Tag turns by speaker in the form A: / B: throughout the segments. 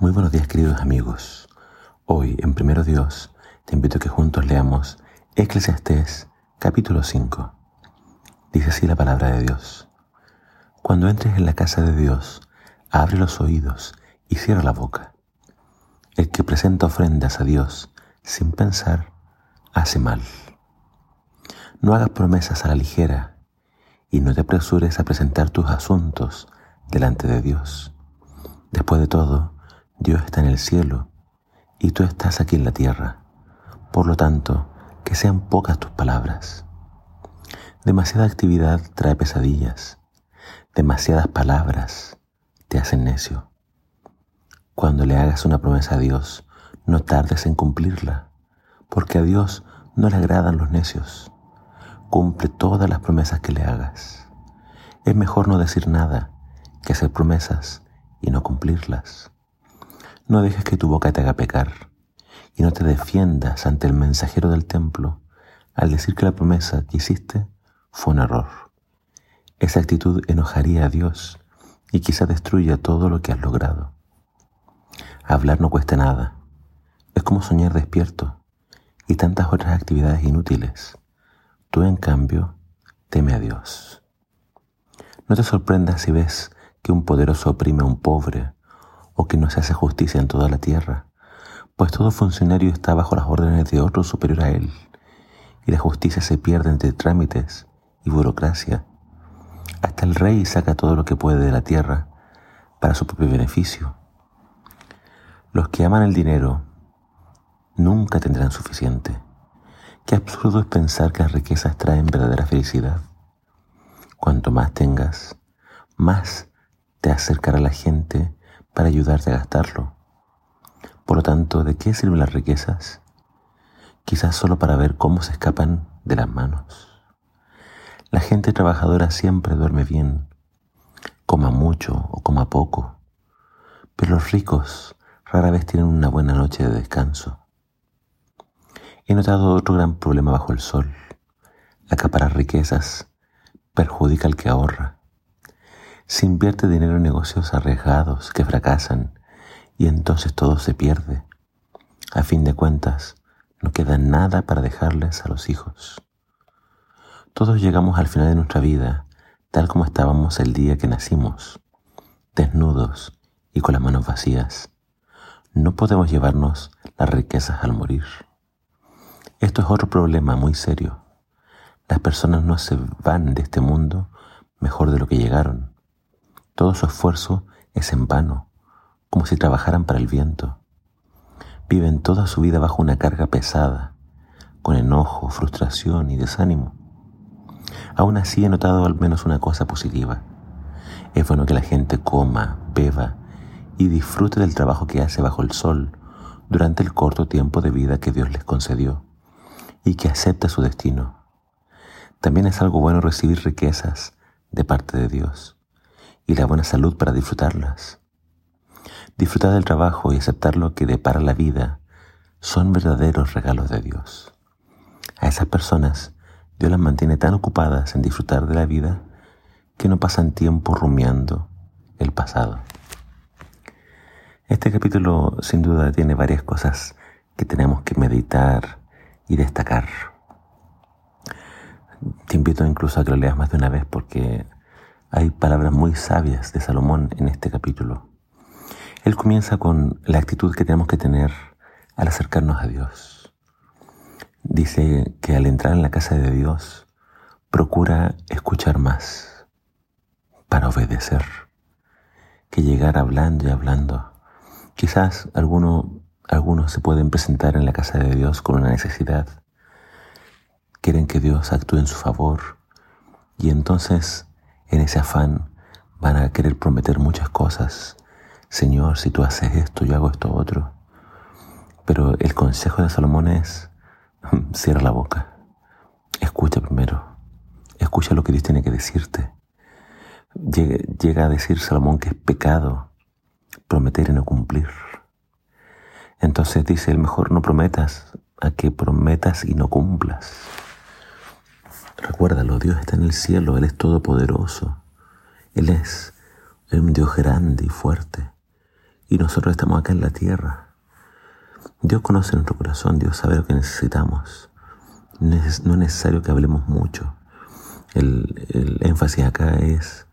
A: Muy buenos días queridos amigos. Hoy en Primero Dios te invito a que juntos leamos Eclesiastés capítulo 5. Dice así la palabra de Dios. Cuando entres en la casa de Dios, abre los oídos y cierra la boca. El que presenta ofrendas a Dios sin pensar, hace mal. No hagas promesas a la ligera y no te apresures a presentar tus asuntos delante de Dios. Después de todo, Dios está en el cielo y tú estás aquí en la tierra. Por lo tanto, que sean pocas tus palabras. Demasiada actividad trae pesadillas. Demasiadas palabras te hacen necio. Cuando le hagas una promesa a Dios, no tardes en cumplirla, porque a Dios no le agradan los necios. Cumple todas las promesas que le hagas. Es mejor no decir nada que hacer promesas y no cumplirlas. No dejes que tu boca te haga pecar y no te defiendas ante el mensajero del templo al decir que la promesa que hiciste fue un error. Esa actitud enojaría a Dios y quizá destruya todo lo que has logrado. Hablar no cuesta nada. Es como soñar despierto y tantas otras actividades inútiles. Tú, en cambio, teme a Dios. No te sorprendas si ves que un poderoso oprime a un pobre o que no se hace justicia en toda la tierra, pues todo funcionario está bajo las órdenes de otro superior a él, y la justicia se pierde entre trámites y burocracia. Hasta el rey saca todo lo que puede de la tierra para su propio beneficio. Los que aman el dinero nunca tendrán suficiente. Qué absurdo es pensar que las riquezas traen verdadera felicidad. Cuanto más tengas, más te acercará la gente para ayudarte a gastarlo. Por lo tanto, ¿de qué sirven las riquezas? Quizás solo para ver cómo se escapan de las manos. La gente trabajadora siempre duerme bien, coma mucho o coma poco, pero los ricos rara vez tienen una buena noche de descanso. He notado otro gran problema bajo el sol. Acaparar riquezas perjudica al que ahorra. Se invierte dinero en negocios arriesgados que fracasan y entonces todo se pierde. A fin de cuentas, no queda nada para dejarles a los hijos. Todos llegamos al final de nuestra vida tal como estábamos el día que nacimos, desnudos y con las manos vacías. No podemos llevarnos las riquezas al morir. Esto es otro problema muy serio. Las personas no se van de este mundo mejor de lo que llegaron. Todo su esfuerzo es en vano, como si trabajaran para el viento. Viven toda su vida bajo una carga pesada, con enojo, frustración y desánimo. Aún así he notado al menos una cosa positiva. Es bueno que la gente coma, beba y disfrute del trabajo que hace bajo el sol durante el corto tiempo de vida que Dios les concedió y que acepta su destino. También es algo bueno recibir riquezas de parte de Dios y la buena salud para disfrutarlas. Disfrutar del trabajo y aceptar lo que depara la vida son verdaderos regalos de Dios. A esas personas Dios las mantiene tan ocupadas en disfrutar de la vida que no pasan tiempo rumiando el pasado. Este capítulo sin duda tiene varias cosas que tenemos que meditar y destacar. Te invito incluso a que lo leas más de una vez porque hay palabras muy sabias de Salomón en este capítulo. Él comienza con la actitud que tenemos que tener al acercarnos a Dios. Dice que al entrar en la casa de Dios, procura escuchar más para obedecer que llegar hablando y hablando. Quizás algunos se pueden presentar en la casa de Dios con una necesidad. Quieren que Dios actúe en su favor y entonces en ese afán van a querer prometer muchas cosas. Señor, si tú haces esto, yo hago esto otro. Pero el consejo de Salomón es, cierra la boca, escucha primero, escucha lo que Dios tiene que decirte. Llega, a decir Salomón que es pecado prometer y no cumplir. Entonces dice, el mejor no prometas a que prometas y no cumplas. Recuérdalo, Dios está en el cielo, Él es todopoderoso. Él es un Dios grande y fuerte. y nosotros estamos acá en la tierra. Dios conoce nuestro corazón, Dios sabe lo que necesitamos. No es necesario que hablemos mucho. El, el énfasis acá es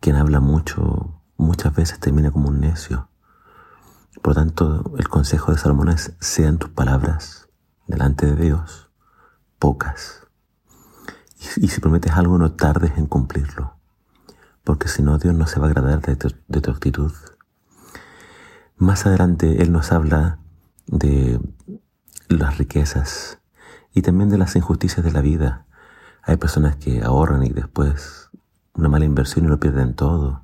A: quien habla mucho muchas veces termina como un necio. Por lo tanto, el consejo de Salomón es, sean tus palabras delante de Dios pocas. Y, si prometes algo, no tardes en cumplirlo, porque si no, Dios no se va a agradar de tu, actitud. Más adelante, Él nos habla de las riquezas y también de las injusticias de la vida. Hay personas que ahorran y después una mala inversión y lo pierden todo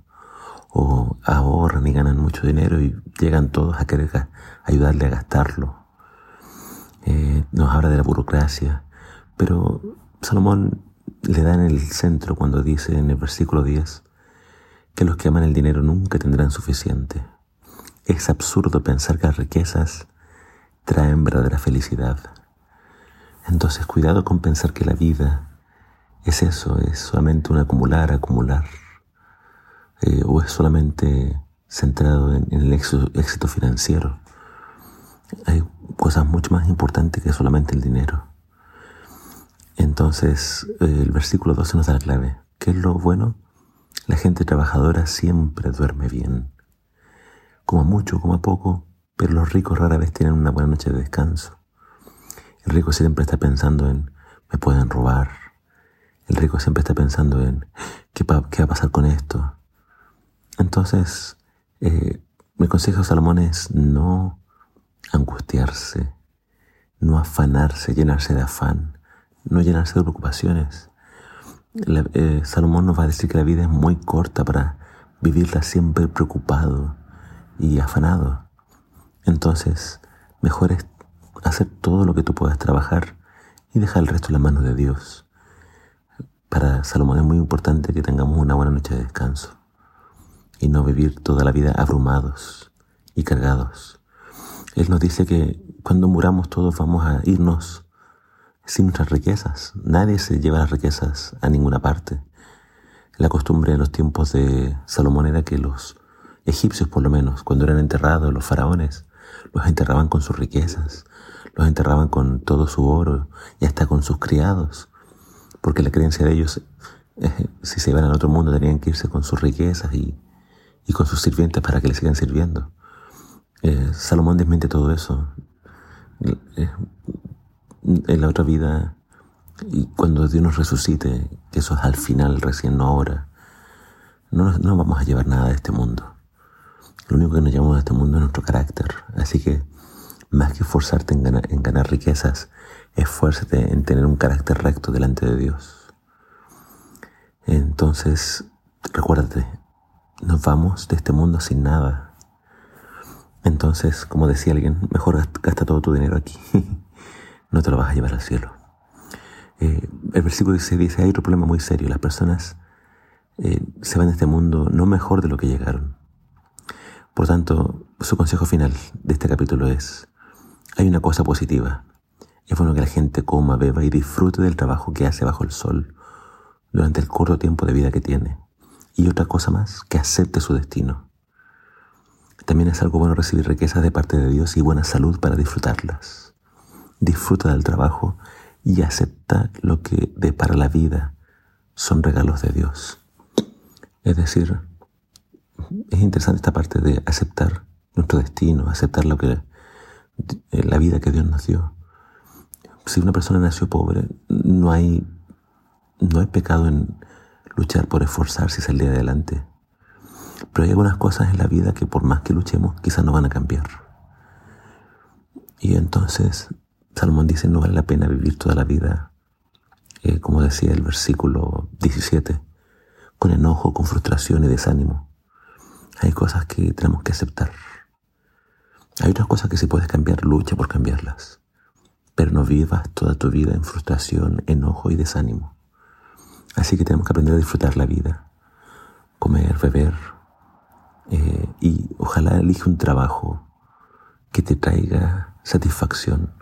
A: o ahorran y ganan mucho dinero y llegan todos a querer ayudarle a gastarlo. Eh, nos habla de la burocracia, pero Salomón le da en el centro cuando dice en el versículo 10 que los que aman el dinero nunca tendrán suficiente. Es absurdo pensar que las riquezas traen verdadera felicidad. Entonces cuidado con pensar que la vida es eso, es solamente un acumular, acumular. Eh, o es solamente centrado en, el éxito, financiero. Hay cosas mucho más importantes que solamente el dinero. Entonces, el versículo 12 nos da la clave. ¿Qué es lo bueno? La gente trabajadora siempre duerme bien. Como mucho, como poco, pero los ricos rara vez tienen una buena noche de descanso. El rico siempre está pensando en, me pueden robar. El rico siempre está pensando en, ¿qué, qué va a pasar con esto? Entonces, eh, mi consejo Salomón es no angustiarse, no afanarse, llenarse de afán, no llenarse de preocupaciones. Eh, Salomón nos va a decir que la vida es muy corta para vivirla siempre preocupado y afanado. Entonces, mejor es hacer todo lo que tú puedas trabajar y dejar el resto en las manos de Dios. Para Salomón es muy importante que tengamos una buena noche de descanso y no vivir toda la vida abrumados y cargados. Él nos dice que cuando muramos todos vamos a irnos sin nuestras riquezas. Nadie se lleva las riquezas a ninguna parte. La costumbre en los tiempos de Salomón era que los egipcios, por lo menos, cuando eran enterrados, los faraones, los enterraban con sus riquezas, los enterraban con todo su oro y hasta con sus criados, porque la creencia de ellos, eh, si se iban al otro mundo, tenían que irse con sus riquezas y y con sus sirvientes para que le sigan sirviendo. Eh, Salomón desmiente todo eso. Eh, en la otra vida, y cuando Dios nos resucite, que eso es al final, recién no ahora, no, no vamos a llevar nada de este mundo. Lo único que nos llevamos de este mundo es nuestro carácter. Así que, más que esforzarte en ganar, en ganar riquezas, esfuérzate en tener un carácter recto delante de Dios. Entonces, recuérdate, nos vamos de este mundo sin nada. Entonces, como decía alguien, mejor gasta todo tu dinero aquí. no te lo vas a llevar al cielo. Eh, el versículo dice, dice, hay otro problema muy serio. Las personas eh, se van de este mundo no mejor de lo que llegaron. Por tanto, su consejo final de este capítulo es, hay una cosa positiva. Es bueno que la gente coma, beba y disfrute del trabajo que hace bajo el sol durante el corto tiempo de vida que tiene y otra cosa más, que acepte su destino. También es algo bueno recibir riquezas de parte de Dios y buena salud para disfrutarlas. Disfruta del trabajo y acepta lo que de para la vida son regalos de Dios. Es decir, es interesante esta parte de aceptar nuestro destino, aceptar lo que eh, la vida que Dios nos dio. Si una persona nació pobre, no hay no hay pecado en luchar por esforzarse y salir adelante. Pero hay algunas cosas en la vida que por más que luchemos, quizás no van a cambiar. Y entonces Salomón dice, no vale la pena vivir toda la vida, eh, como decía el versículo 17, con enojo, con frustración y desánimo. Hay cosas que tenemos que aceptar. Hay otras cosas que si puedes cambiar, lucha por cambiarlas. Pero no vivas toda tu vida en frustración, enojo y desánimo. Así que tenemos que aprender a disfrutar la vida, comer, beber eh, y ojalá elige un trabajo que te traiga satisfacción,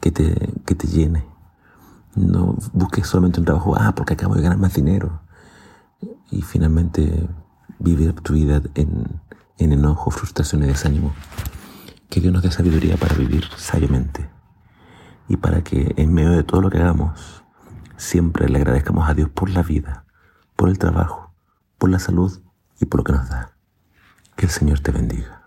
A: que te, que te llene. No busques solamente un trabajo, ah, porque acabo de ganar más dinero. Y finalmente vivir tu vida en, en enojo, frustración y desánimo. Que Dios nos dé sabiduría para vivir sabiamente y para que en medio de todo lo que hagamos siempre le agradezcamos a Dios por la vida, por el trabajo, por la salud y por lo que nos da. Que el Señor te bendiga.